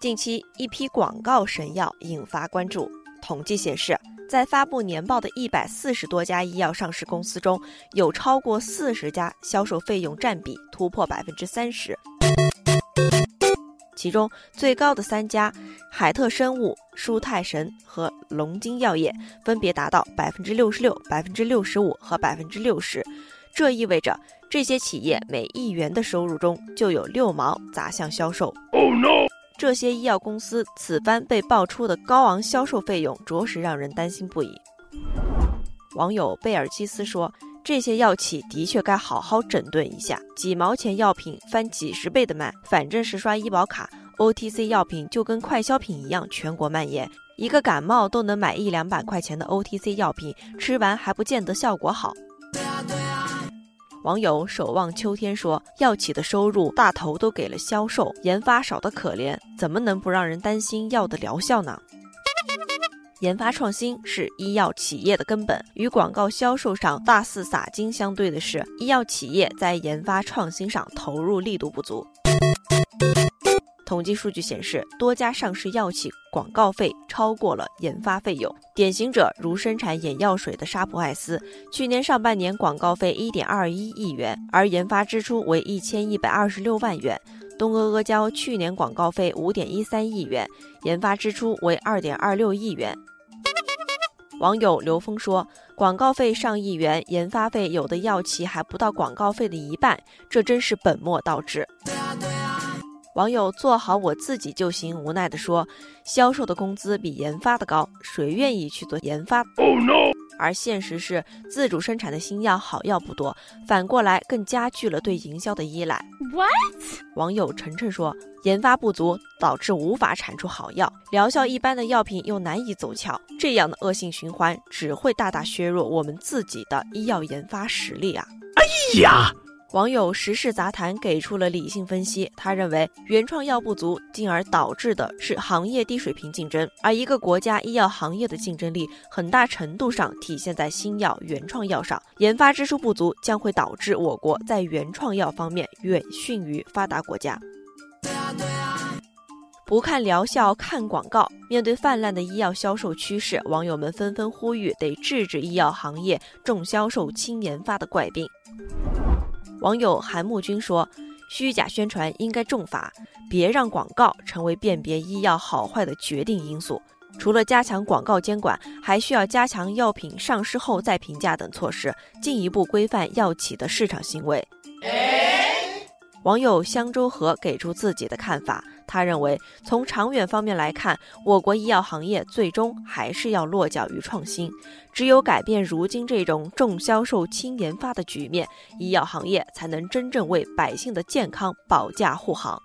近期一批广告神药引发关注。统计显示，在发布年报的一百四十多家医药上市公司中，有超过四十家销售费用占比突破百分之三十。其中最高的三家，海特生物、舒泰神和龙津药业，分别达到百分之六十六、百分之六十五和百分之六十。这意味着这些企业每一元的收入中就有六毛砸向销售。Oh no！这些医药公司此番被爆出的高昂销售费用，着实让人担心不已。网友贝尔基斯说：“这些药企的确该好好整顿一下，几毛钱药品翻几十倍的卖，反正是刷医保卡，OTC 药品就跟快消品一样全国蔓延。一个感冒都能买一两百块钱的 OTC 药品，吃完还不见得效果好。”网友守望秋天说：“药企的收入大头都给了销售，研发少得可怜，怎么能不让人担心药的疗效呢？”研发创新是医药企业的根本，与广告销售上大肆撒金相对的是，医药企业在研发创新上投入力度不足。统计数据显示，多家上市药企广告费超过了研发费用。典型者如生产眼药水的沙普爱思，去年上半年广告费一点二一亿元，而研发支出为一千一百二十六万元。东阿阿胶去年广告费五点一三亿元，研发支出为二点二六亿元。网友刘峰说：“广告费上亿元，研发费有的药企还不到广告费的一半，这真是本末倒置。”网友做好我自己就行，无奈地说：“销售的工资比研发的高，谁愿意去做研发？” Oh no！而现实是，自主生产的新药好药不多，反过来更加剧了对营销的依赖。What？网友晨晨说：“研发不足导致无法产出好药，疗效一般的药品又难以走俏，这样的恶性循环只会大大削弱我们自己的医药研发实力啊！”哎呀！网友时事杂谈给出了理性分析，他认为原创药不足，进而导致的是行业低水平竞争，而一个国家医药行业的竞争力很大程度上体现在新药原创药上，研发支出不足将会导致我国在原创药方面远逊于发达国家。不看疗效，看广告。面对泛滥的医药销售趋势，网友们纷纷呼吁得制止医药行业重销售轻研发的怪病。网友韩木君说：“虚假宣传应该重罚，别让广告成为辨别医药好坏的决定因素。除了加强广告监管，还需要加强药品上市后再评价等措施，进一步规范药企的市场行为。”网友香洲河给出自己的看法，他认为从长远方面来看，我国医药行业最终还是要落脚于创新。只有改变如今这种重销售轻研发的局面，医药行业才能真正为百姓的健康保驾护航。